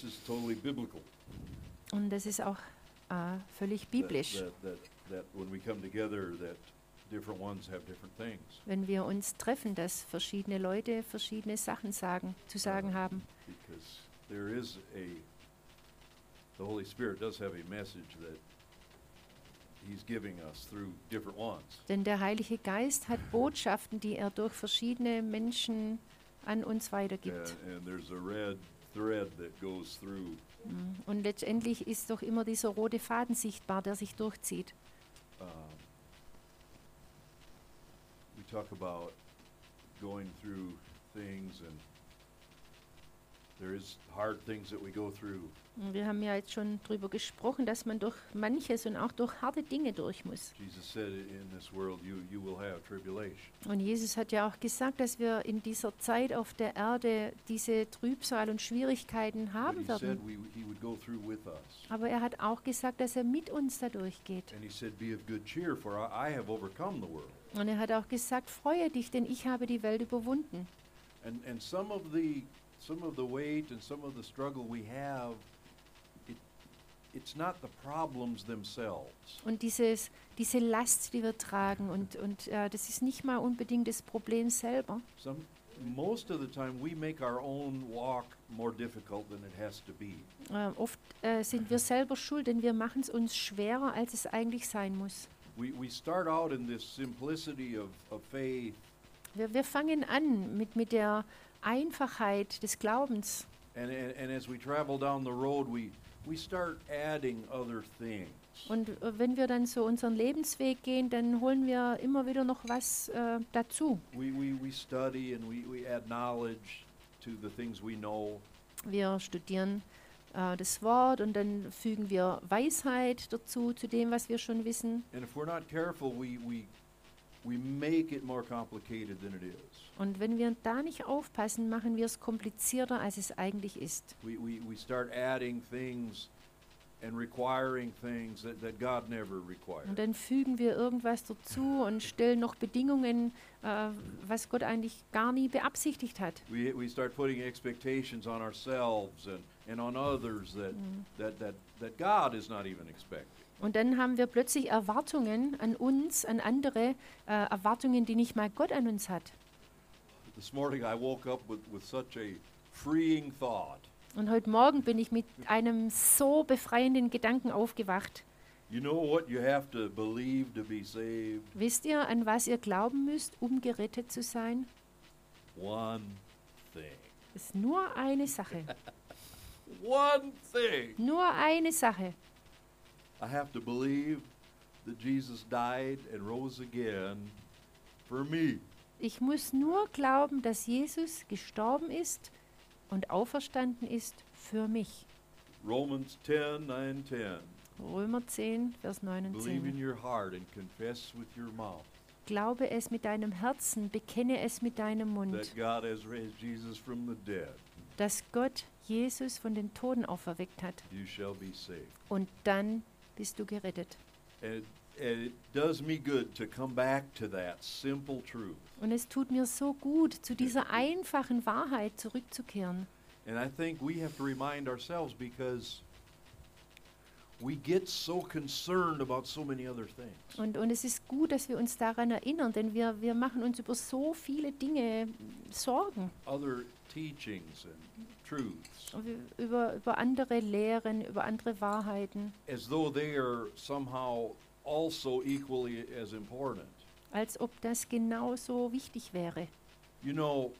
this is totally biblical. Und das ist auch äh, völlig biblisch. That, that, that when we come together, that different ones have different things. wenn wir uns treffen, dass verschiedene Leute verschiedene Sachen sagen, zu sagen haben. Because there is a, the Holy Spirit does have a message that He's giving us through different ones. Denn der Heilige Geist hat Botschaften, die er durch verschiedene Menschen an uns weitergibt. And, and there's a red thread that goes through Mm. Und letztendlich ist doch immer dieser rote Faden sichtbar, der sich durchzieht. um, we talk about going through things and Wir haben ja jetzt schon darüber gesprochen, dass man durch manches und auch durch harte Dinge durch muss. jesus said in this world you, you will have tribulation Und Jesus hat ja auch gesagt, dass wir in dieser Zeit auf der Erde diese Trübsal und Schwierigkeiten but haben werden. we, he would go through with us Aber er hat auch gesagt, dass er mit uns da durchgeht. and he said be of good cheer for i, I have overcome the world Und er hat auch gesagt, freue dich, denn ich habe die Welt überwunden. and, and some of the some of the weight and some of the struggle we have it, it's not the problems themselves Und dieses, diese Last, die wir tragen, und, und äh, das ist nicht mal unbedingt das Problem selber. Some, most of the time, we make our own walk more difficult than it has to be. Äh, oft äh, sind wir selber schuld, denn wir machen es uns schwerer, als es eigentlich sein muss. We, we start out in this simplicity of, of faith, Wir, wir fangen an mit, mit der Einfachheit des Glaubens. and, and, and as we travel down the road, we, we start adding other things. Und äh, wenn wir dann so unseren Lebensweg gehen, dann holen wir immer wieder noch was äh, dazu. We, we, we study and we, we add knowledge to the things we know. Wir studieren äh, das Wort und dann fügen wir Weisheit dazu, zu dem, was wir schon wissen. And if we're not careful, we, we, Und wenn wir da nicht aufpassen, machen wir es komplizierter, als es eigentlich ist. We, we, we start adding things and requiring things that, that God never required. Und dann fügen wir irgendwas dazu und stellen noch Bedingungen, äh, was Gott eigentlich gar nie beabsichtigt hat. We, we start putting expectations on ourselves and, and on others that, that, that, that God is not even expecting. Und dann haben wir plötzlich Erwartungen an uns, an andere, äh, Erwartungen, die nicht mal Gott an uns hat. This morning I woke up with, with such a freeing thought. Und heute Morgen bin ich mit einem so befreienden Gedanken aufgewacht. You know what you have to believe to be saved? Wisst ihr, an was ihr glauben müsst, um gerettet zu sein? One thing. Ist nur eine Sache. One thing. Nur eine Sache. I have to believe that Jesus died and rose again for me. Ich muss nur glauben, dass Jesus gestorben ist und auferstanden ist für mich. Romans 10 9 10. Römer 10, Vers 9 und Believe in 10. your heart and confess with your mouth Glaube es mit deinem Herzen, bekenne es mit deinem Mund, that God has raised Jesus from the dead. dass Gott Jesus von den Toten auferweckt hat. You shall be saved. Und dann bist du gerettet. And, and it does me good to come back to that simple truth. Und es tut mir so gut, zu dieser einfachen Wahrheit zurückzukehren. And I think we have to remind ourselves because we get so concerned about so many other things. Und, und es ist gut, dass wir uns daran erinnern, denn wir, wir machen uns über so viele Dinge Sorgen. Other teachings and truths, Über, über andere Lehren, über andere Wahrheiten, as though they are somehow also equally as important. als ob das genauso wichtig wäre. You know,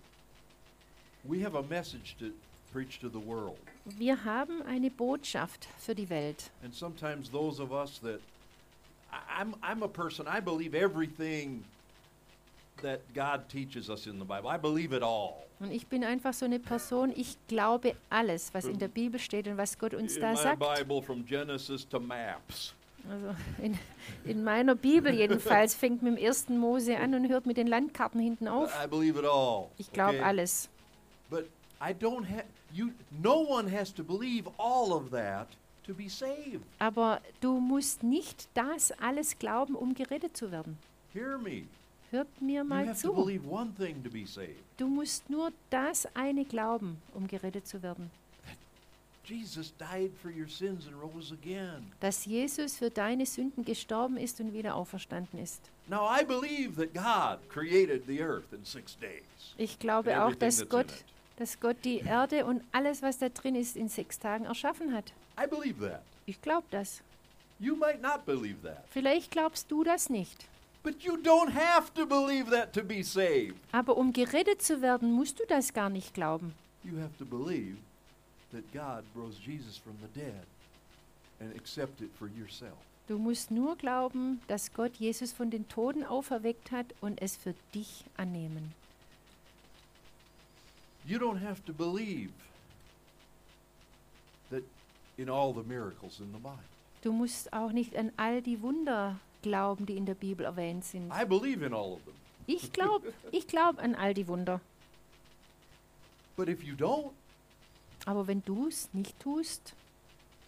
we have a message to preach to the world. Wir haben eine Botschaft für die Welt. And sometimes those of us that I'm I'm a person I believe everything that God teaches us in the Bible. I believe it all. Und ich bin einfach so eine Person, ich glaube alles, was in der Bibel steht und was Gott uns in da my sagt. Bible from Genesis to maps. Also in, in meiner Bibel jedenfalls fängt mit dem ersten Mose an und hört mit den Landkarten hinten auf. I believe it all. Ich glaube okay? alles. But I don't have you no one has to believe all of that to be saved. Aber du musst nicht das alles glauben, um gerettet zu werden. Hear me. Hört mir mal zu. Du musst nur das eine glauben, um gerettet zu werden. Dass Jesus für deine Sünden gestorben ist und wieder auferstanden ist. Now, I believe that God created the earth in six days. Ich glaube auch, dass Gott, dass Gott die Erde und alles, was da drin ist, in sechs Tagen erschaffen hat. I believe that. Ich glaube das. You might not believe that. Vielleicht glaubst du das nicht. But you don't have to believe that to be saved. Aber um gerettet zu werden, musst du das gar nicht glauben. You have to believe that God rose Jesus from the dead and accept it for yourself. Du musst nur glauben, dass Gott Jesus von den Toten auferweckt hat und es für dich annehmen. You don't have to believe that in all the miracles in the Bible. Du musst auch nicht an all die Wunder glauben, die in der Bibel erwähnt sind. I believe in all of them. Ich glaube ich glaub an all die Wunder. But if you don't, Aber wenn du es nicht tust,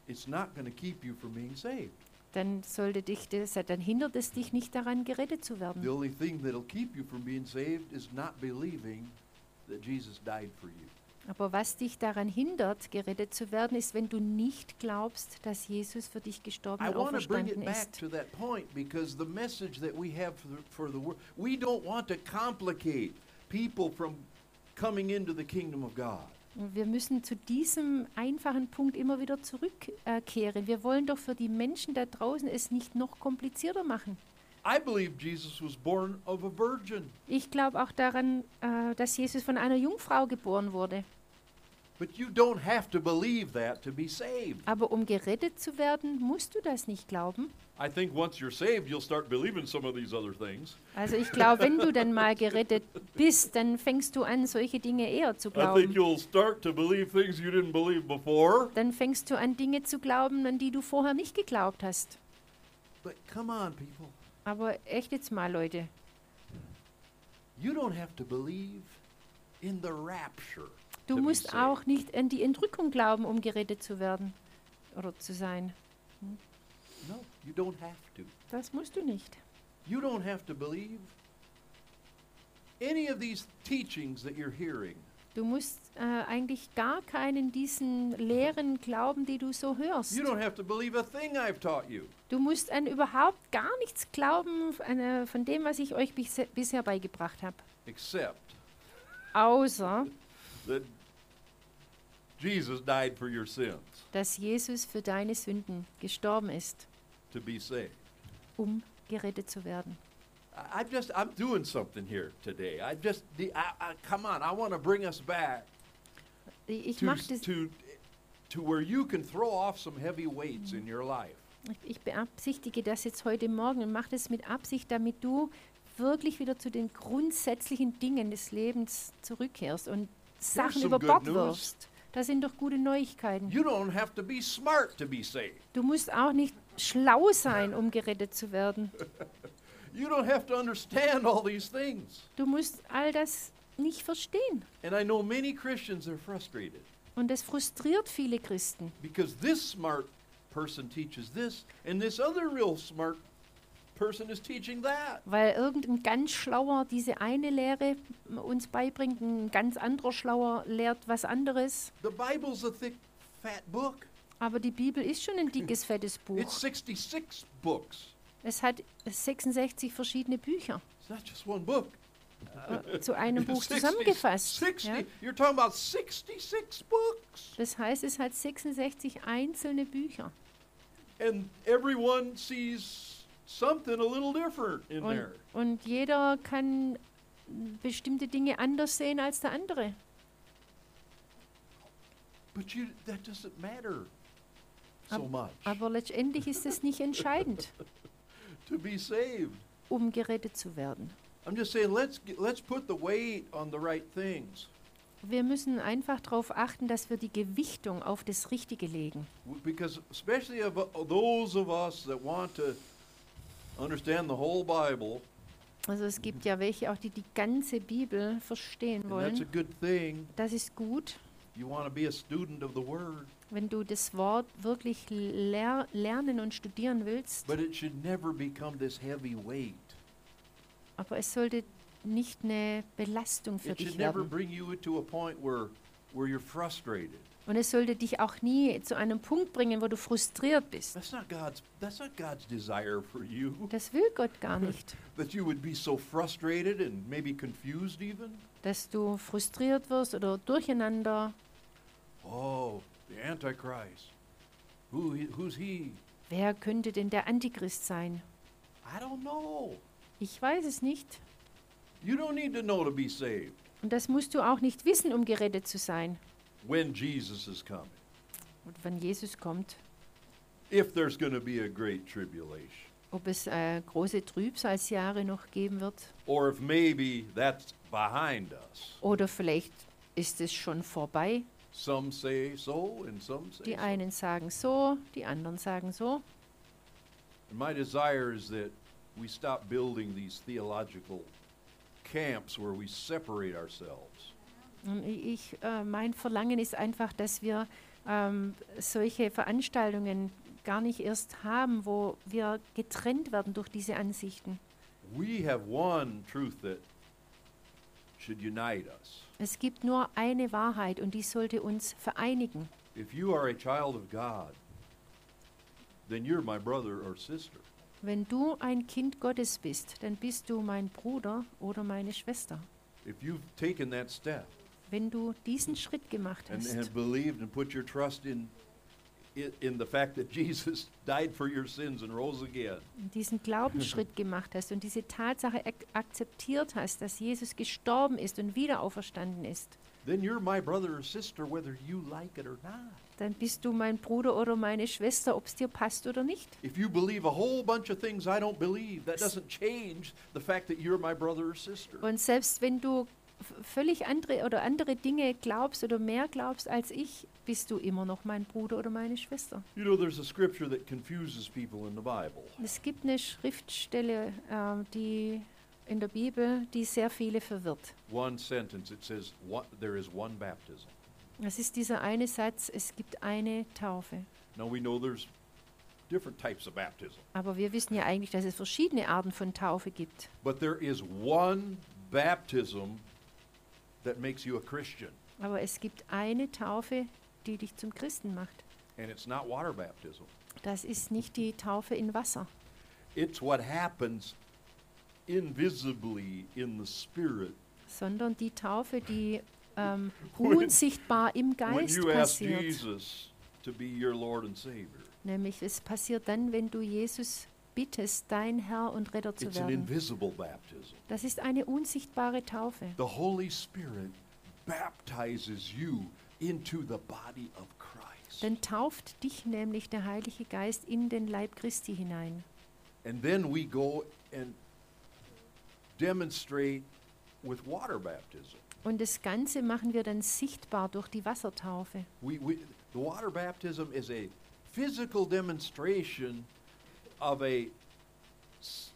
it's not going to keep you from being saved. dann sollte dich das, dann hindert es dich nicht daran, gerettet zu The werden. only thing that'll keep you from being saved is not believing that Jesus died for you. Aber was dich daran hindert, gerettet zu werden, ist, wenn du nicht glaubst, dass Jesus für dich gestorben und auferstanden ist. point because the message that we have for the, for the world, we don't want to complicate people from coming into the kingdom of God. Und wir müssen zu diesem einfachen Punkt immer wieder zurückkehren. Wir wollen doch für die Menschen da draußen es nicht noch komplizierter machen. I believe Jesus was born of a virgin, Ich glaube auch daran, äh, dass Jesus von einer Jungfrau geboren wurde. but you don't have to believe that to be saved. Aber um gerettet zu werden, musst du das nicht glauben. I think once you're saved, you'll start believing some of these other things. Also ich glaube, wenn du dann mal gerettet bist, dann fängst du an, solche Dinge eher zu I think glauben. you'll start to believe things you didn't believe before. Dann fängst du an, Dinge zu glauben, an die du vorher nicht geglaubt hast. But come on, people. Aber echt jetzt mal, Leute, du musst auch nicht an die Entrückung glauben, um gerettet zu werden oder zu sein. No, you don't have to. Das musst du nicht. You don't have to believe any of these teachings that you're hearing. Du musst äh, eigentlich gar keinen diesen Lehren glauben, die du so hörst. You don't have to believe a thing I've taught you. Du musst an überhaupt gar nichts glauben an, von dem, was ich euch bis, bisher beigebracht habe. Except Außer, that Jesus died for your sins dass Jesus für deine Sünden gestorben ist, to be saved. um gerettet zu werden. I- I'm just, I'm doing something here today. I just, the- I, I, come on, I want to bring us back Ich to, to, to where you can throw off some heavy weights in your life. ich beabsichtige das jetzt heute Morgen und mache das mit Absicht, damit du wirklich wieder zu den grundsätzlichen Dingen des Lebens zurückkehrst und Sachen über Bord wirfst. Das sind doch gute Neuigkeiten. You don't have to be smart to be saved. Du musst auch nicht schlau sein, um gerettet zu werden. You don't have to understand all these things. Du musst all das nicht verstehen. And I know many Christians are frustrated Und das frustriert viele Christen, because this smart person teaches this, and this other real smart person is teaching that. weil irgendein ganz Schlauer diese eine Lehre uns beibringt, ein ganz anderer Schlauer lehrt was anderes. The Bible's a thick, fat book. Aber die Bibel ist schon ein dickes, fettes It's Buch. 66 books. Es hat 66 verschiedene Bücher It's not just one book. äh, zu einem Buch 60 zusammengefasst. 60, Ja? You're talking about 66 books. Das heißt, es hat 66 einzelne Bücher. And everyone sees something a little different in Und, there. und jeder kann bestimmte Dinge anders sehen als der andere. But you, that doesn't matter so much Aber letztendlich ist es nicht entscheidend, to be saved. um gerettet zu werden. I'm just saying, let's let's put the weight on the right things. Wir müssen einfach darauf achten, dass wir die Gewichtung auf das Richtige legen. Because especially of uh, those of us that want to understand the whole Bible, Also es gibt ja welche auch, die die ganze Bibel verstehen and that's a wollen. good thing. Das ist gut, You want to be a student of the Word, wenn du das Wort wirklich ler lernen und studieren willst. but it should never become this heavy weight. Aber es sollte nicht eine Belastung für It dich werden. bring you to a point where where you're frustrated. Und es sollte dich auch nie zu einem Punkt bringen, wo du frustriert bist. That's not God's that's not God's desire for you. Das will Gott gar nicht. That you would be so frustrated and maybe confused even. Dass du frustriert wirst oder durcheinander. Oh, the Antichrist. Who who's he? Wer könnte denn der Antichrist sein? I don't know. Ich weiß es nicht. You don't need to know to be saved Und das musst du auch nicht wissen, um gerettet zu sein. when Jesus is coming. Und wenn Jesus kommt, If there's going to be a great tribulation. ob es äh, große Trübsalsjahre noch geben wird Or if maybe that's behind us. oder vielleicht ist es schon vorbei. Some say so and some say Die so. einen sagen so, die anderen sagen so. And my desire is that we stop building these theological camps where we separate ourselves. Ich, äh, mein Verlangen ist einfach, dass wir ähm, solche Veranstaltungen gar nicht erst haben, wo wir getrennt werden durch diese Ansichten. We have one truth that should unite us. Es gibt nur eine Wahrheit und die sollte uns vereinigen. If you are a child of God, then you're my brother or sister. Wenn du ein Kind Gottes bist, dann bist du mein Bruder oder meine Schwester. If you've taken that step Wenn du diesen Schritt gemacht and hast have believed and put your trust in, in the fact that Jesus died for your sins and rose again, diesen Glaubensschritt gemacht hast und diese Tatsache ak akzeptiert hast, dass Jesus gestorben ist und wieder auferstanden ist, then you're my brother or sister whether you like it or not. dann bist du mein Bruder oder meine Schwester, ob es dir passt oder nicht. If you believe a whole bunch of things I don't believe, that doesn't change the fact that you're my brother or sister. Und selbst wenn du völlig andere oder andere Dinge glaubst oder mehr glaubst als ich, bist du immer noch mein Bruder oder meine Schwester. You know, there's a scripture that confuses people in the Bible. Es gibt eine Schriftstelle, ähm, die in der Bibel, die sehr viele verwirrt. One sentence, it says, one, there is one baptism. Das ist dieser eine Satz, es gibt eine Taufe. Now we know there's different types of baptism, Aber wir wissen ja eigentlich, dass es verschiedene Arten von Taufe gibt. but there is one baptism that makes you a Christian, Aber es gibt eine Taufe, die dich zum Christen macht. and it's not water baptism. Das ist nicht die Taufe in Wasser. It's what happens invisibly in the spirit sondern die Taufe, die ähm, When- unsichtbar im when Geist you ask passiert. Jesus to be your Lord and Savior. Nämlich es passiert dann, wenn du Jesus bittest, dein Herr und Retter zu It's an werden. invisible baptism. Das ist eine unsichtbare Taufe. The Holy Spirit baptizes you into the body of Christ. Dann tauft dich nämlich der Heilige Geist in den Leib Christi hinein. And then we go and demonstrate with water baptism. Und das Ganze machen wir dann sichtbar durch die Wassertaufe. We, we, the water baptism is a physical demonstration of a s-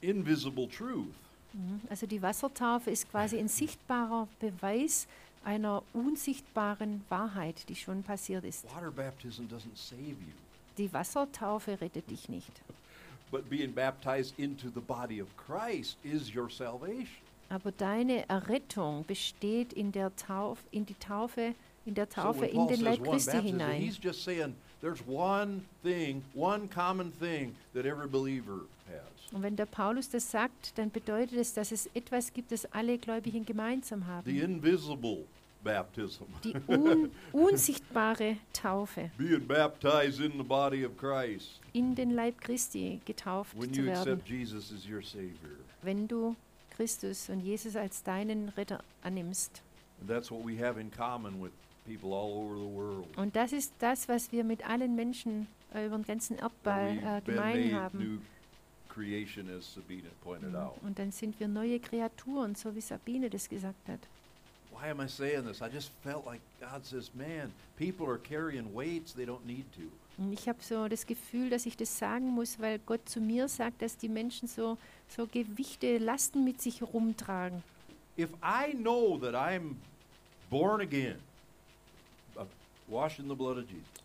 invisible truth. Mhm. Also die Wassertaufe ist quasi ein sichtbarer Beweis einer unsichtbaren Wahrheit, die schon passiert ist. Water baptism doesn't save you, Die Wassertaufe rettet dich nicht. but being baptized into the body of Christ is your salvation. Aber deine Errettung besteht in der Taufe, in die Taufe, in der So Taufe when in den Leib Christi baptism, hinein. he's just saying there's one thing, one common thing that every believer has. Und wenn der Paulus das sagt, dann bedeutet es, dass es etwas gibt, das alle Gläubigen gemeinsam The haben. invisible baptism. Die un unsichtbare Taufe, Being baptized in the body of Christ. in den Leib Christi getauft When zu you werden, accept Jesus as your Savior. wenn du Christus und Jesus als deinen Retter annimmst. And that's what we have in common with people all over the world. Und das ist das, was wir mit allen Menschen äh, über den ganzen Erdball äh, gemein haben. creation, as pointed Mhm. out. Und dann sind wir neue Kreaturen, so wie Sabine das gesagt hat. Why am I saying this? I just felt like God says, man, people are carrying weights they don't need to. Und ich habe so das Gefühl, dass ich das sagen muss, weil Gott zu mir sagt, dass die Menschen so, so Gewichte, Lasten mit sich rumtragen. If I know that I'm born again, uh, washed in the blood of Jesus,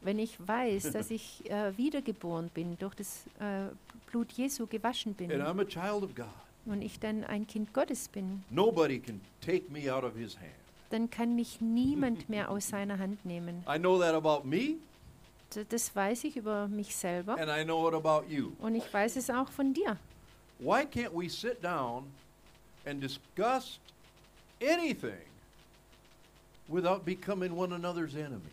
Wenn ich weiß, dass ich äh, wiedergeboren bin, durch das äh, Blut Jesu gewaschen bin and I'm a child of God, und ich dann ein Kind Gottes bin, nobody can take me out of his hand. dann kann mich niemand mehr aus seiner Hand nehmen. I know that about me, D- Das weiß ich über mich selber and I know it about you. und ich weiß es auch von dir. Why can't we sit down and discuss anything without becoming one another's enemy?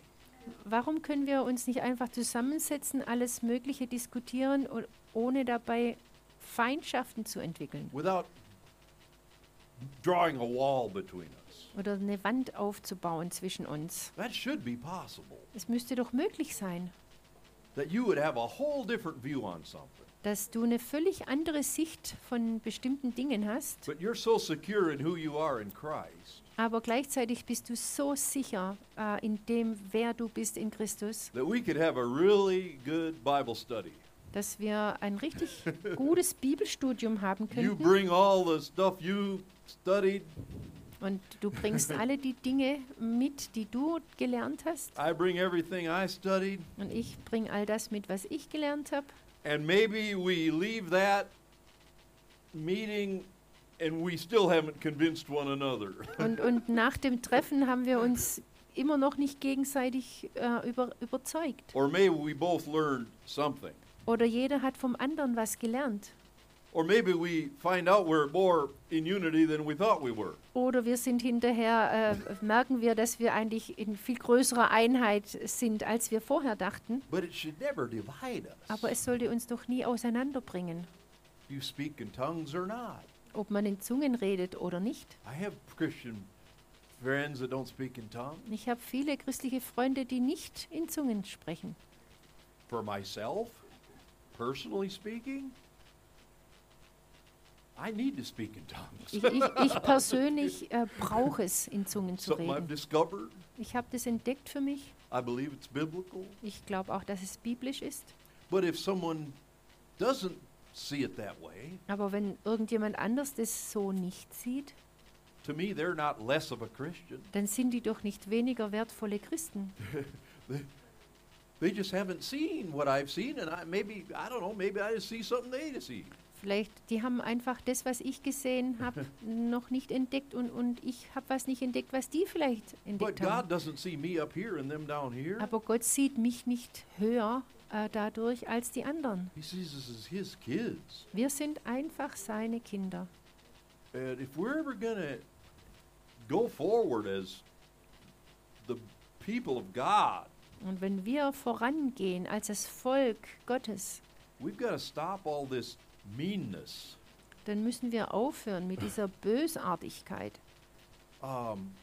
Warum können wir uns nicht einfach zusammensetzen, alles Mögliche diskutieren, ohne dabei Feindschaften zu entwickeln Without drawing a wall between us? oder eine Wand aufzubauen zwischen uns? That should be possible. Es müsste doch möglich sein, That you would have a whole different view on something. dass du eine völlig andere Sicht von bestimmten Dingen hast, But you're so secure in who you are in Christ aber gleichzeitig bist du so sicher äh, in dem, wer du bist in Christus, that we could have a really good Bible study. dass wir ein richtig gutes Bibelstudium haben You bring all the stuff you studied, Und du bringst alle die Dinge mit, die du gelernt hast. I bring everything I studied, Und ich bringe all das mit, was ich gelernt habe. and maybe we leave that meeting and we still haven't convinced one another. Und, und nach dem Treffen haben wir uns immer noch nicht gegenseitig äh, über, überzeugt. or maybe we both learned something. Oder jeder hat vom anderen was gelernt. Or maybe we find out we're more in unity than we thought we were. Oder wir sind hinterher, äh, merken wir, dass wir eigentlich in viel größerer Einheit sind, als wir vorher dachten. But it should never divide us. Aber es sollte uns doch nie auseinanderbringen, you speak in tongues or not. Ob man in Zungen redet oder nicht. I have Christian friends that don't speak in tongues. Ich habe viele christliche Freunde, die nicht in Zungen sprechen. For myself, personally speaking, I need to speak in tongues. Ich, ich, ich persönlich äh, brauche es, in Zungen zu Something I've reden. discovered. Ich habe das entdeckt für mich. I believe it's biblical. Ich glaube auch, dass es biblisch ist. But if someone doesn't see it that way, Aber wenn irgendjemand anders das so nicht sieht, to me, they're not less of a Christian. dann sind die doch nicht weniger wertvolle Christen. They just haven't seen what I've seen, and I maybe I don't know. Maybe I just see something they just see. Vielleicht, die haben einfach das, was ich gesehen habe, noch nicht entdeckt und, und ich habe was nicht entdeckt, was die vielleicht But entdeckt God haben. doesn't see me up here and them down here. Aber Gott sieht mich nicht höher äh, dadurch als die anderen. He sees us as His kids. Wir sind einfach seine Kinder. And if we're ever to go forward as the people of God, Und wenn wir vorangehen als das Volk Gottes, we've got to stop all this meanness, dann müssen wir aufhören mit dieser Bösartigkeit um,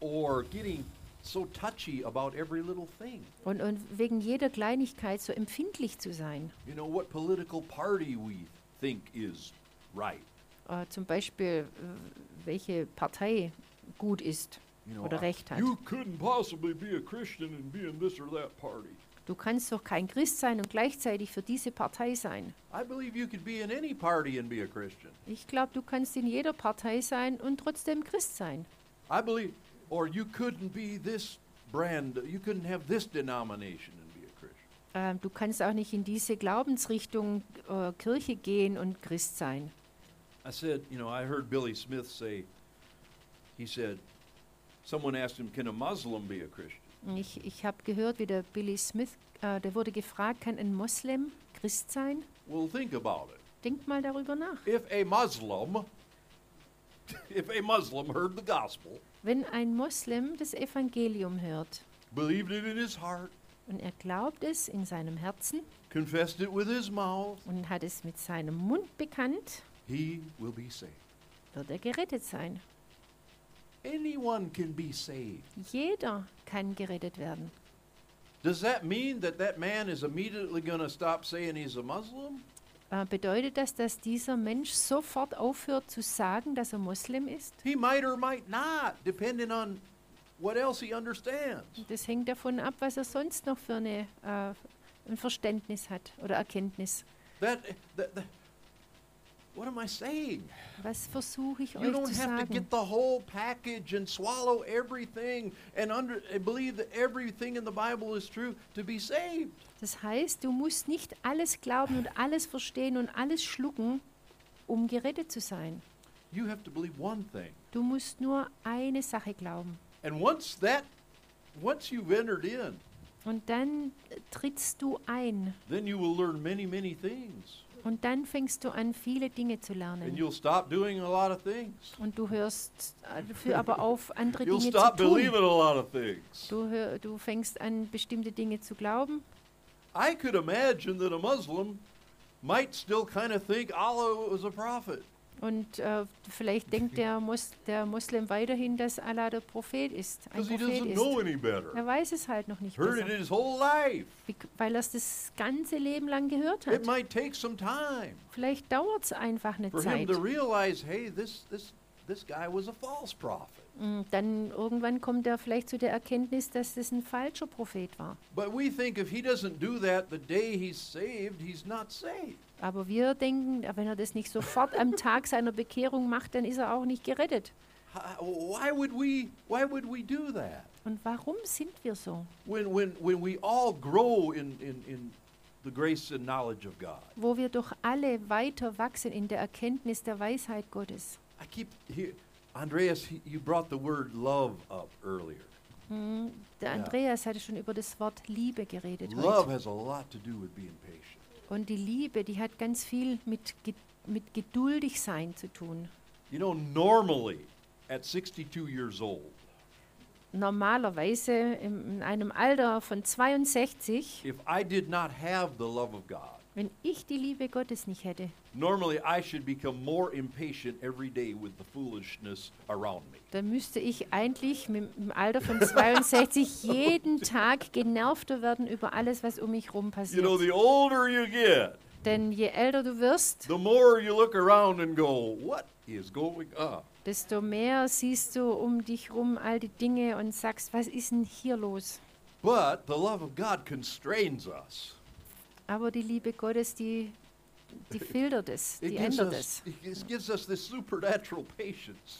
or getting so touchy about every little thing. und, und wegen jeder Kleinigkeit so empfindlich zu sein. You know, what political party we think is right. Äh, zum Beispiel, äh, welche Partei gut ist You know, oder recht hat. you couldn't possibly be a Christian and be in this or that party. Du kannst doch kein Christ sein und gleichzeitig für diese Partei sein. I believe you could be in any party and be a Christian. Ich glaube, du kannst in jeder Partei sein und trotzdem Christ sein. I believe, or you couldn't be this brand, you couldn't have this denomination and be a Christian. Ähm, du kannst auch nicht in diese Glaubensrichtung äh, Kirche gehen und Christ sein. I said, you know, I heard Billy Smith say, he said, someone asked him, can a Muslim be a Christian? Ich, ich habe gehört, wie der Billy Smith, äh, der wurde gefragt, kann ein Moslem Christ sein? Well, think about it. Denk mal darüber nach. If a Muslim, if a Muslim heard the gospel, Wenn ein Moslem das Evangelium hört believed it in his heart, und er glaubt es in seinem Herzen confessed it with his mouth, und hat es mit seinem Mund bekannt, he will be saved. wird er gerettet sein. Anyone can be saved. Jeder kann gerettet werden. Does that mean that that man is immediately going to stop saying he's a Muslim? Äh, bedeutet das, dass dieser Mensch sofort aufhört zu sagen, dass er Moslem ist? He might or might not, depending on what else he understands. Das hängt davon ab, was er sonst noch für eine, äh, ein Verständnis hat oder Erkenntnis. That, that, that what am I saying? Was versuche ich You euch don't zu have to sagen? get the whole package and swallow everything and under and believe that everything in the Bible is true to be saved. Das heißt, du musst nicht alles glauben und alles verstehen und alles schlucken, um gerettet zu sein. You have to believe one thing. Du musst nur eine Sache glauben. And once that, once you've entered in, Und dann trittst du ein. then you will learn many, many things. Und dann fängst du an, viele Dinge zu And lernen. you'll stop doing a lot of things. Und du hörst äh, dafür aber auf, andere You'll Dinge zu stop tun. believing a lot of things. Du, hör, du fängst an, bestimmte Dinge zu glauben. I could imagine that a Muslim might still kind of think Allah was a prophet. Und äh, vielleicht denkt der, Mus der Muslim weiterhin, dass Allah der Prophet ist, ein Prophet ist. Er weiß es halt noch nicht Heard it besser, his whole life. wie- weil er es das ganze Leben lang gehört It hat. might take some time Vielleicht dauert es einfach eine for him Zeit. to realize, hey, this, this, this guy was a false prophet. Mm, Dann irgendwann kommt er vielleicht zu der Erkenntnis, dass das ein falscher Prophet war. But we think if he doesn't do that the day he's saved, he's not saved. Aber wir denken, wenn er das nicht sofort am Tag seiner Bekehrung macht, dann ist er auch nicht gerettet. Why would we, why would we do that? Und warum sind wir so? When, when, when we all grow in, in, in the grace and knowledge of God. Wo wir doch alle weiter wachsen in der Erkenntnis der Weisheit Gottes. I keep here, Andreas, you brought the word love up earlier. Mm, Der. Andreas hatte schon über das Wort Liebe geredet Love heute. has a lot to do with being patient. Und die Liebe, die hat ganz viel mit, Ge mit geduldig sein zu tun. You know, normally at 62 years old, Normalerweise in einem Alter von 62, if I did not have the love of God, wenn ich die Liebe Gottes nicht hätte, normally I should become more impatient every day with the foolishness around me. dann müsste ich eigentlich mit, im Alter von 62 jeden Tag genervter werden über alles, was um mich herum You passiert. know, the older you get, Denn je älter du wirst, the more you look around and go, what is going on? desto mehr siehst du um dich herum all die Dinge und sagst, was ist denn hier los? But the love of God constrains us. Aber die Liebe Gottes, die, die filtert es, die ändert es.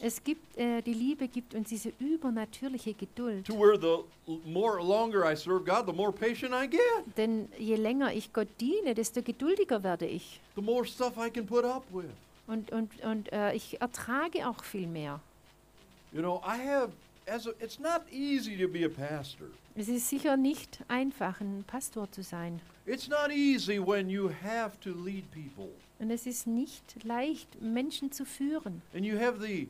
Es gibt, äh, die Liebe gibt uns diese übernatürliche Geduld. to where the l- more longer I serve God, the more patient I get. Denn je länger ich Gott diene, desto geduldiger werde ich. The more stuff I can put up with. Und, und, und äh, ich ertrage auch viel mehr. You know, I have, as a, it's not easy to be a pastor. Es ist sicher nicht einfach, ein Pastor zu sein. It's not easy when you have to lead people Und es ist nicht leicht, Menschen zu führen. and you have the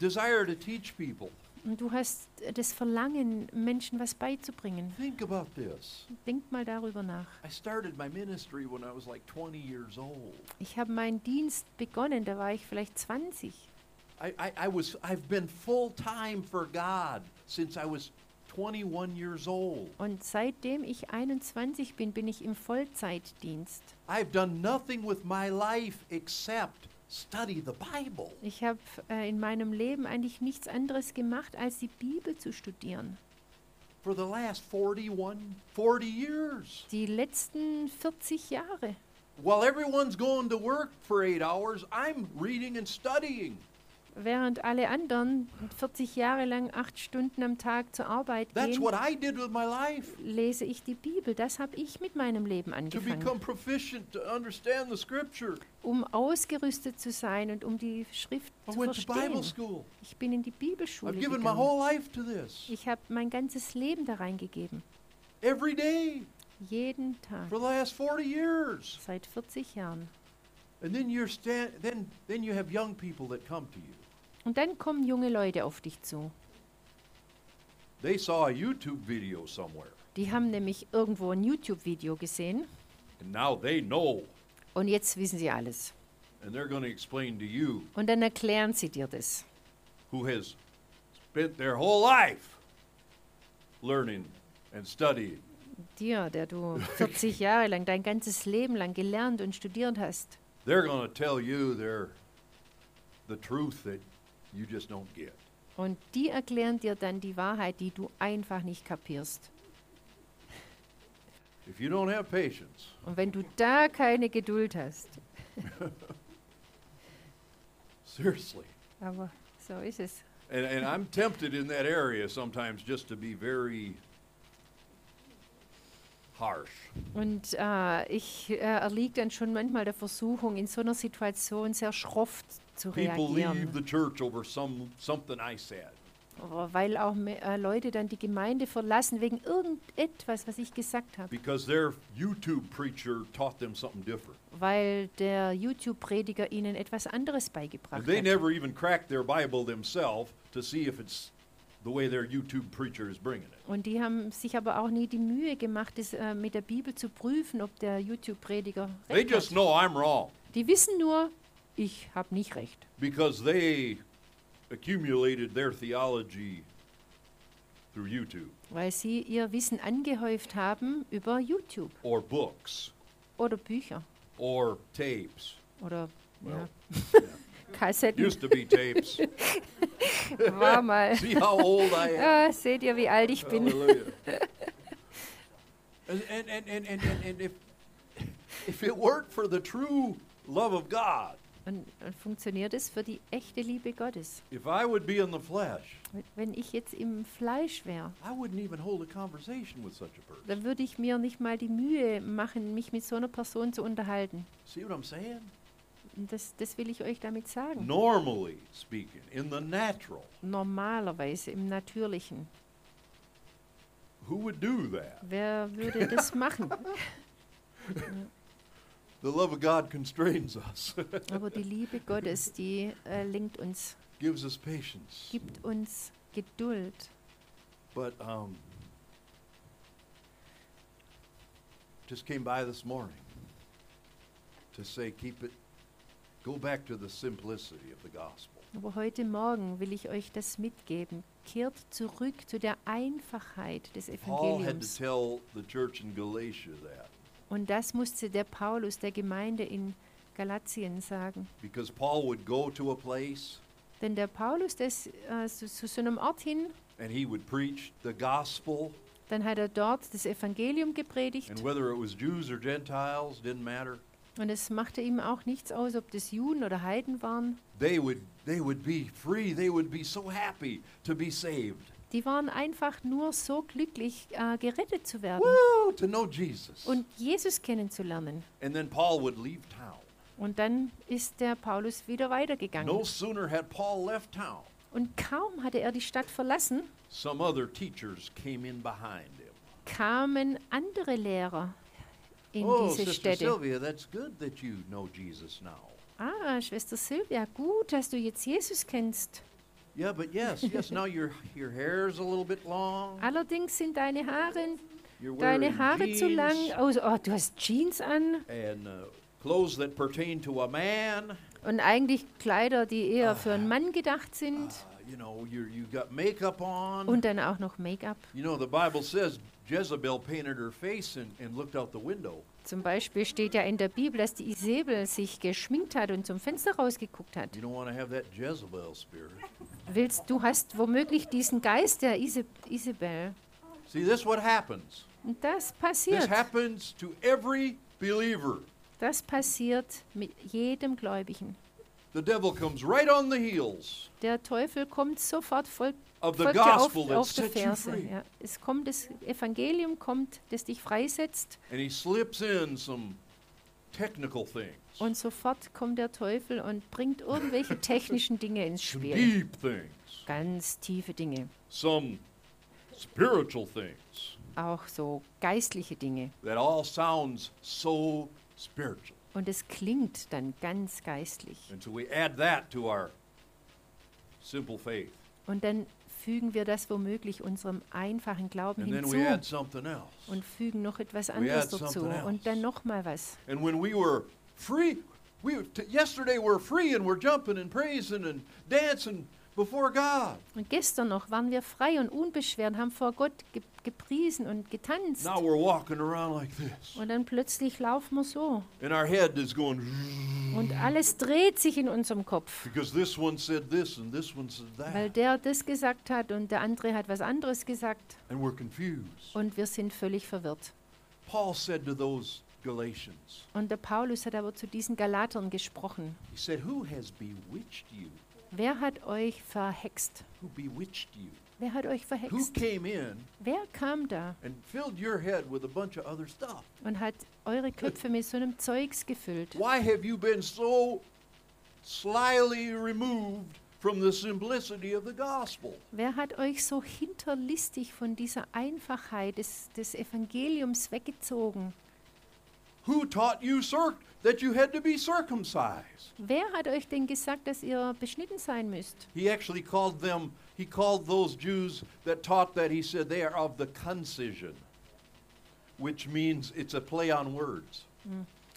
desire to teach people. Und du hast das Verlangen, Menschen was beizubringen. Think about this. Denk mal darüber nach. I started my ministry when I was like 20 years old. Ich habe meinen Dienst begonnen, da war ich vielleicht 20. I, I, I was, I've been full time for God since I was 21 years old. Und seitdem ich 21 bin, bin ich im Vollzeitdienst. I've done nothing with my life except study the Bible. Ich habe äh, in meinem Leben eigentlich nichts anderes gemacht, als die Bibel zu studieren. for the last 41, 40 years. Die letzten 40 Jahre. While everyone's going to work for eight hours, I'm reading and studying. Während alle anderen 40 Jahre lang acht Stunden am Tag zur Arbeit That's gehen, what I did with my life lese ich die Bibel. Das habe ich mit meinem Leben to angefangen. become proficient, to understand the scripture. Um ausgerüstet zu sein und um die Schrift I zu went to Bible verstehen. school. Ich bin in die Bibelschule I've given my gegangen. whole life to this. Ich habe mein ganzes Leben da reingegeben. Every day Jeden Tag. for the last 40 years. Seit 40 Jahren. And then you're stand, then then you have young people that come to you. Und dann kommen junge Leute auf dich zu. They saw a YouTube video somewhere Die haben nämlich irgendwo ein YouTube-Video gesehen and now they know und jetzt wissen sie alles. and they're going to explain to you Und dann erklären sie dir das. who has spent their whole life learning and studying. Dir, der du 40 Jahre lang, dein ganzes Leben lang gelernt und studiert hast. They're going to tell you their the truth that you just don't get. Und die erklären dir dann die Wahrheit, die du einfach nicht kapierst. If you don't have patience, Und wenn du da keine Geduld hast, seriously. aber so ist es. And, and I'm tempted in that area sometimes just to be very. Und äh, ich äh, erliege dann schon manchmal der Versuchung, in so einer Situation sehr schroff zu People leave reagieren. the church over some something I said. Aber Weil auch me- äh, Leute dann die Gemeinde verlassen wegen irgendetwas, was ich gesagt habe. because their YouTube preacher taught them something different. Weil der YouTube-Prediger ihnen etwas anderes beigebracht And they hat. never even cracked their Bible themselves to see if it's the way their YouTube preacher is bringing it. Und die haben sich aber auch nie die Mühe gemacht, das äh, mit der Bibel zu prüfen, ob der YouTube-Prediger They recht just hat. know I'm wrong Die wissen nur, ich habe nicht recht. because they accumulated their theology through YouTube Weil sie ihr Wissen angehäuft haben über YouTube or books oder Bücher or tapes. oder Well, ja, Kassetten. Used to be tapes. War mal. See how old I am? Ja, seht ihr, wie alt ich bin? And, and, and, and, and, if, if it weren't for the true love of God, Und, und funktioniert es für die echte Liebe Gottes? if I would be in the flesh, Wenn ich jetzt im Fleisch wäre, I wouldn't even hold a conversation with such a person. dann würde ich mir nicht mal die Mühe machen, mich mit so einer Person zu unterhalten. Das, das will ich euch damit sagen. Normally speaking, in the natural, Normalerweise im Natürlichen. who would do that? Wer würde das machen? The love of God constrains us, Aber die Liebe Gottes, die äh, lenkt uns, gives us patience. gibt uns Geduld. But um, just came by this morning to say, keep it, Aber heute Morgen will ich euch das mitgeben. Kehrt zurück zu der Einfachheit des Paul had to Evangeliums. tell the church in Galatia that Und das musste der Paulus der Gemeinde in Galatien sagen. because Paul would go to a place Denn der Paulus, der ist äh, zu, zu so einem Ort hin, and he would preach the gospel, dann hat er dort das Evangelium gepredigt. and whether it was Jews or Gentiles, didn't matter. Und es machte ihm auch nichts aus, ob das Juden oder Heiden waren. They would, they would be free. They would be so happy to be saved. Die waren einfach nur so glücklich, äh, gerettet zu werden Woo! To know Jesus. und Jesus kennenzulernen. And then Paul would leave town. Und dann ist der Paulus wieder weitergegangen. No sooner had Paul left town, Und kaum hatte er die Stadt verlassen, some other teachers came in behind him. kamen andere Lehrer in oh, diese Sister Städte. Sylvia, that's good that you know Jesus now. Ah, Schwester Silvia, gut, dass du jetzt Jesus kennst. Yeah, but yes, yes, now your your hair's a little bit long. Allerdings sind deine Haare, You're deine Haare zu lang. jeans Oh, oh, du hast Jeans an and uh, clothes that pertain to a man. und eigentlich Kleider, die eher für einen Mann gedacht Uh, sind. you know, you you got makeup on. Und dann auch noch Make-up. you know, the Bible says Jezebel painted her face and, and looked out the window. Zum Beispiel steht ja in der Bibel, dass die Isabel sich geschminkt hat und zum Fenster rausgeguckt hat. You don't want to have that Jezebel spirit. Willst, du hast womöglich diesen Geist der Ise Isabel. See, this what happens. Und das This passiert. happens to every believer. Das passiert mit jedem Gläubigen. The devil comes right on the heels Der Teufel kommt sofort, folgt, of the folgt auf, gospel that auf der sets you free. Ja. Es kommt, das Evangelium kommt, das dich freisetzt. And he slips in some technical things, Und sofort kommt der Teufel und bringt irgendwelche technischen Dinge ins some Spiel. deep things, Ganz tiefe Dinge. some spiritual things Auch so geistliche Dinge. that all sounds so spiritual. Und es klingt dann ganz geistlich. And so we add that to our simple faith. Und dann fügen wir das womöglich unserem einfachen Glauben And then we hinzu add something else. und fügen noch etwas anderes add dazu something und dann else. noch mal was. And when we were free, we yesterday we were free and we're jumping and praising and dancing before God. Und gestern noch waren wir frei und unbeschwert, haben vor Gott ge gepriesen und getanzt. Now we're walking around like this. Und dann plötzlich laufen wir so. And our head is going Und alles dreht sich in unserem Kopf. because this one said this and this one said Weil that. der das gesagt hat und der andere hat was anderes gesagt. And we're confused. Und wir sind völlig verwirrt. Paul said to those Galatians, Und der Paulus hat aber zu diesen Galatern gesprochen. he said, Who has bewitched you? Wer hat euch verhext? Who bewitched you? Wer hat euch Who verhext? came in Wer kam da and filled your head with a bunch of other stuff? und hat eure Köpfe mit so einem Zeugs gefüllt? Why have you been so slyly removed from the simplicity of the gospel? Wer hat euch so hinterlistig von dieser Einfachheit des, des Evangeliums weggezogen? Who taught you that you had to be circumcised? Wer hat euch denn gesagt, dass ihr beschnitten sein müsst? He actually called them, he called those Jews that taught that, he said they are of the concision, which means it's a play on words.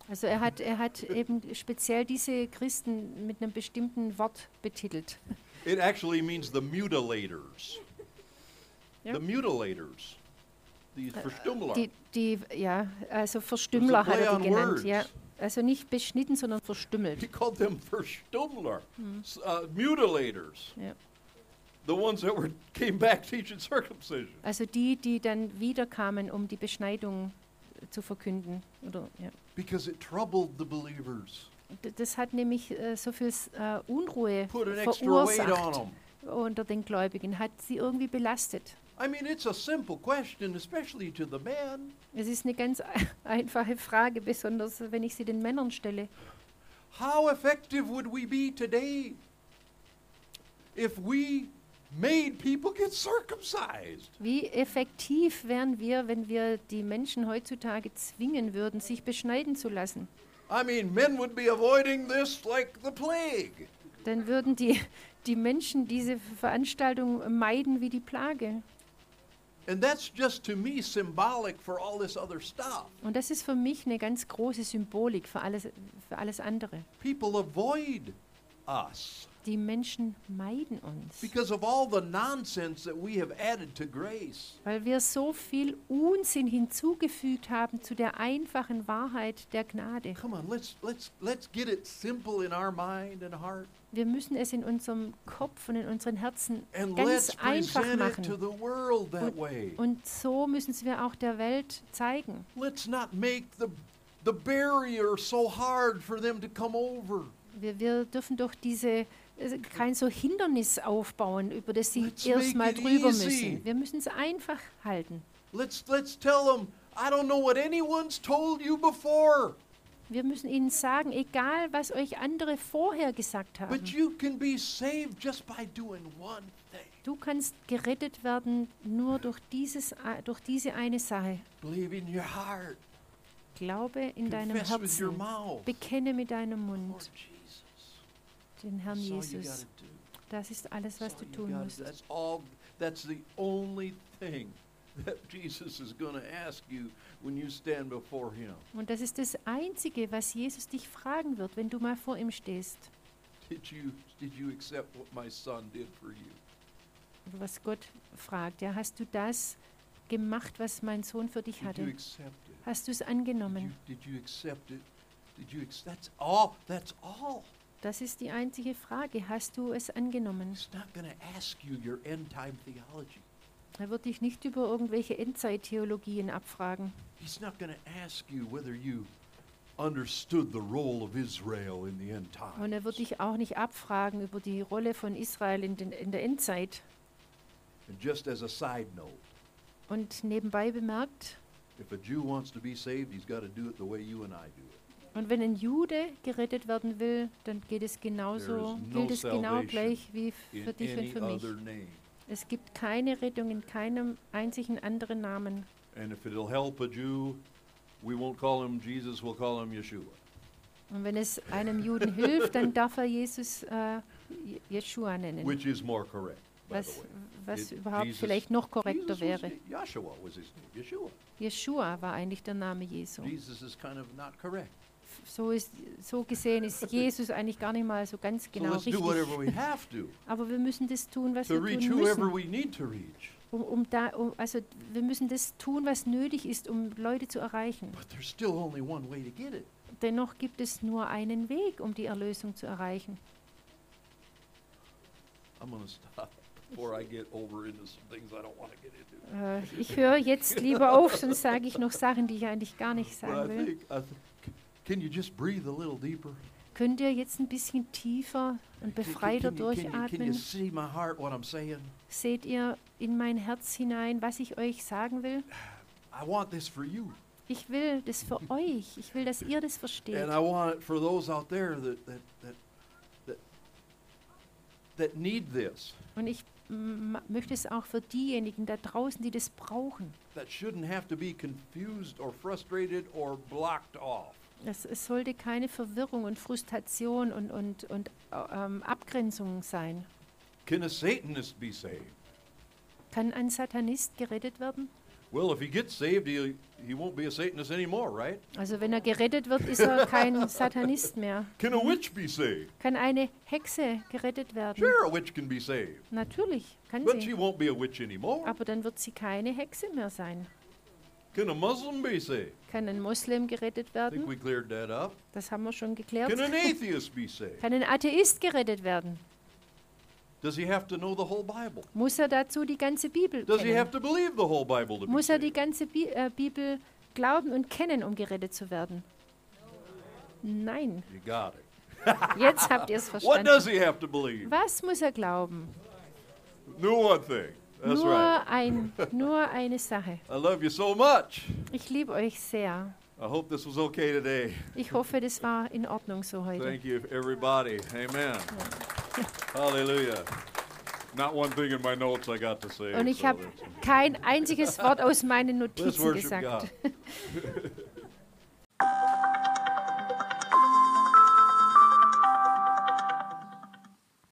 Also er hat, er hat eben speziell diese Christen mit einem bestimmten Wort betitelt. It actually means the mutilators. Ja. The mutilators. Die Verstummler. Die, die, ja, also Verstümmler hat er die genannt. Ja. Also nicht beschnitten, sondern He verstümmelt. called them Verstummler, s- uh, mutilators. Ja. The ones that were came back teaching circumcision. Also die, die dann wiederkamen, um die Beschneidung äh, zu verkünden. Oder, ja. Because it troubled the believers. Das hat nämlich äh, so viel äh, Unruhe Put an extra weight on verursacht them. unter den Gläubigen, hat sie irgendwie belastet. I mean, it's a simple question, especially to the men. Es ist eine ganz ein- einfache Frage, besonders wenn ich sie den Männern stelle. How effective would we be today if we made people get circumcised? Wie effektiv wären wir, wenn wir die Menschen heutzutage zwingen würden, sich beschneiden zu lassen? I mean, men would be avoiding this like the plague. Dann würden die, die Menschen diese Veranstaltung meiden wie die Plage. Und das ist für mich eine ganz große Symbolik für alles, für alles andere. People avoid us Die Menschen meiden uns, because of all the nonsense that we have added to grace. weil wir so viel Unsinn hinzugefügt haben zu der einfachen Wahrheit der Gnade. Come on, let's let's let's get it simple in our mind and heart Wir müssen es in unserem Kopf und in unseren Herzen and ganz einfach machen. the world that way. Und so müssen wir auch der Welt zeigen. Let's not make the the barrier so hard for them to come over. Wir, wir dürfen doch diese kein so Hindernis aufbauen, über das sie erstmal drüber easy. müssen. Wir müssen es einfach halten. Let's let's tell them, I don't know what anyone's told you before, Wir müssen ihnen sagen, egal was euch andere vorher gesagt haben, but you can be saved just by doing one thing. du kannst gerettet werden nur durch, dieses, äh, durch diese eine Sache. Believe in your heart. Glaube in deinem Confess your Herzen. Bekenne mit deinem Mund Jesus. Den Herrn Jesus. Das ist alles, was du tun musst. do. That's all. That's the only thing that Jesus is going to ask you when you stand before Him. Und das ist das Einzige, was Jesus dich fragen wird, wenn du mal vor ihm stehst. Did you did you accept what my son did for you? Oder was Gott fragt. Ja, hast du das gemacht, was mein Sohn für dich Did you hatte? accept it? Hast du es Did angenommen? you, did you accept it? Did you? That's all. That's all. Das ist die einzige Frage. Hast du es angenommen? He's not going to ask you your end time theology. Er wird dich nicht über irgendwelche Endzeittheologien abfragen. He's not going to ask you whether you understood the role of Israel in the end times. Und er wird dich auch nicht abfragen über die Rolle von Israel in, den, in der Endzeit. And just as a side note, Und nebenbei bemerkt, if a Jew wants to be saved, he's got to do it the way you and I do it. Und wenn ein Jude gerettet werden will, dann geht es genauso, gilt es genau gleich wie für dich und für mich. Es gibt keine Rettung in keinem einzigen anderen Namen. And if it'll help a Jew, we won't call him Jesus, we'll call him Yeshua. Und wenn es einem Juden hilft, dann darf er Jesus äh, Jeshua nennen, Which is more correct, was, was überhaupt Jesus- vielleicht noch korrekter Jesus wäre. Yeshua. Jeshua war eigentlich der Name Jesu. Jesus is kind of not correct. So, ist, so gesehen ist Jesus eigentlich gar nicht mal so ganz genau so richtig. Aber wir müssen das tun, was wir tun müssen. Um, um da, um, also wir müssen das tun, was nötig ist, um Leute zu erreichen. Dennoch gibt es nur einen Weg, um die Erlösung zu erreichen. I'm stop. Äh, ich höre jetzt lieber auf, sonst sage ich noch Sachen, die ich eigentlich gar nicht sagen will. Can you just breathe a little deeper? Könnt ihr jetzt ein bisschen tiefer und can- befreiter can you- can you- Can you durchatmen? Seht ihr in mein Herz hinein, was ich euch sagen will? I want this for you. Ich will das für euch. Ich will, dass ihr das versteht. And I want it for those out there that, that, that, that, that need this, Und ich möchte es auch für diejenigen da draußen, die das brauchen. that shouldn't have to be confused or frustrated or blocked off. Es, es sollte keine Verwirrung und Frustration und, und, und ähm, Abgrenzung sein. Can a Satanist be saved? Kann ein Satanist gerettet werden? Well, if he gets saved, he, he won't be a Satanist anymore, right? Also wenn er gerettet wird, ist er kein Satanist mehr. Can a witch be saved? Kann eine Hexe gerettet werden? Sure, a witch can be saved, Natürlich kann but she sie. won't be a witch anymore. Aber dann wird sie keine Hexe mehr sein. Can a Muslim be saved? Kann ein Moslem gerettet I think werden? we cleared that up. Das haben wir schon geklärt. Can an atheist be saved? Kann ein Atheist gerettet werden? Does he have to know the whole Bible? Muss er dazu die ganze Bibel Does he have kennen? to believe the whole Bible to be Muss er die saved? ganze Bi äh, Bibel glauben und kennen, um gerettet zu werden? Nein. You got it. Jetzt habt ihr es What verstanden. does he have to believe? Was muss er glauben? Nur one thing. That's Nur, right. ein, nur eine Sache. I love you so much. Ich liebe euch sehr. I hope this was okay today. Ich hoffe, das war in Ordnung so heute. Thank you, everybody. Amen. Hallelujah. Not one thing in my notes I got to say. Und ich so habe kein einziges Wort aus meinen Notizen gesagt.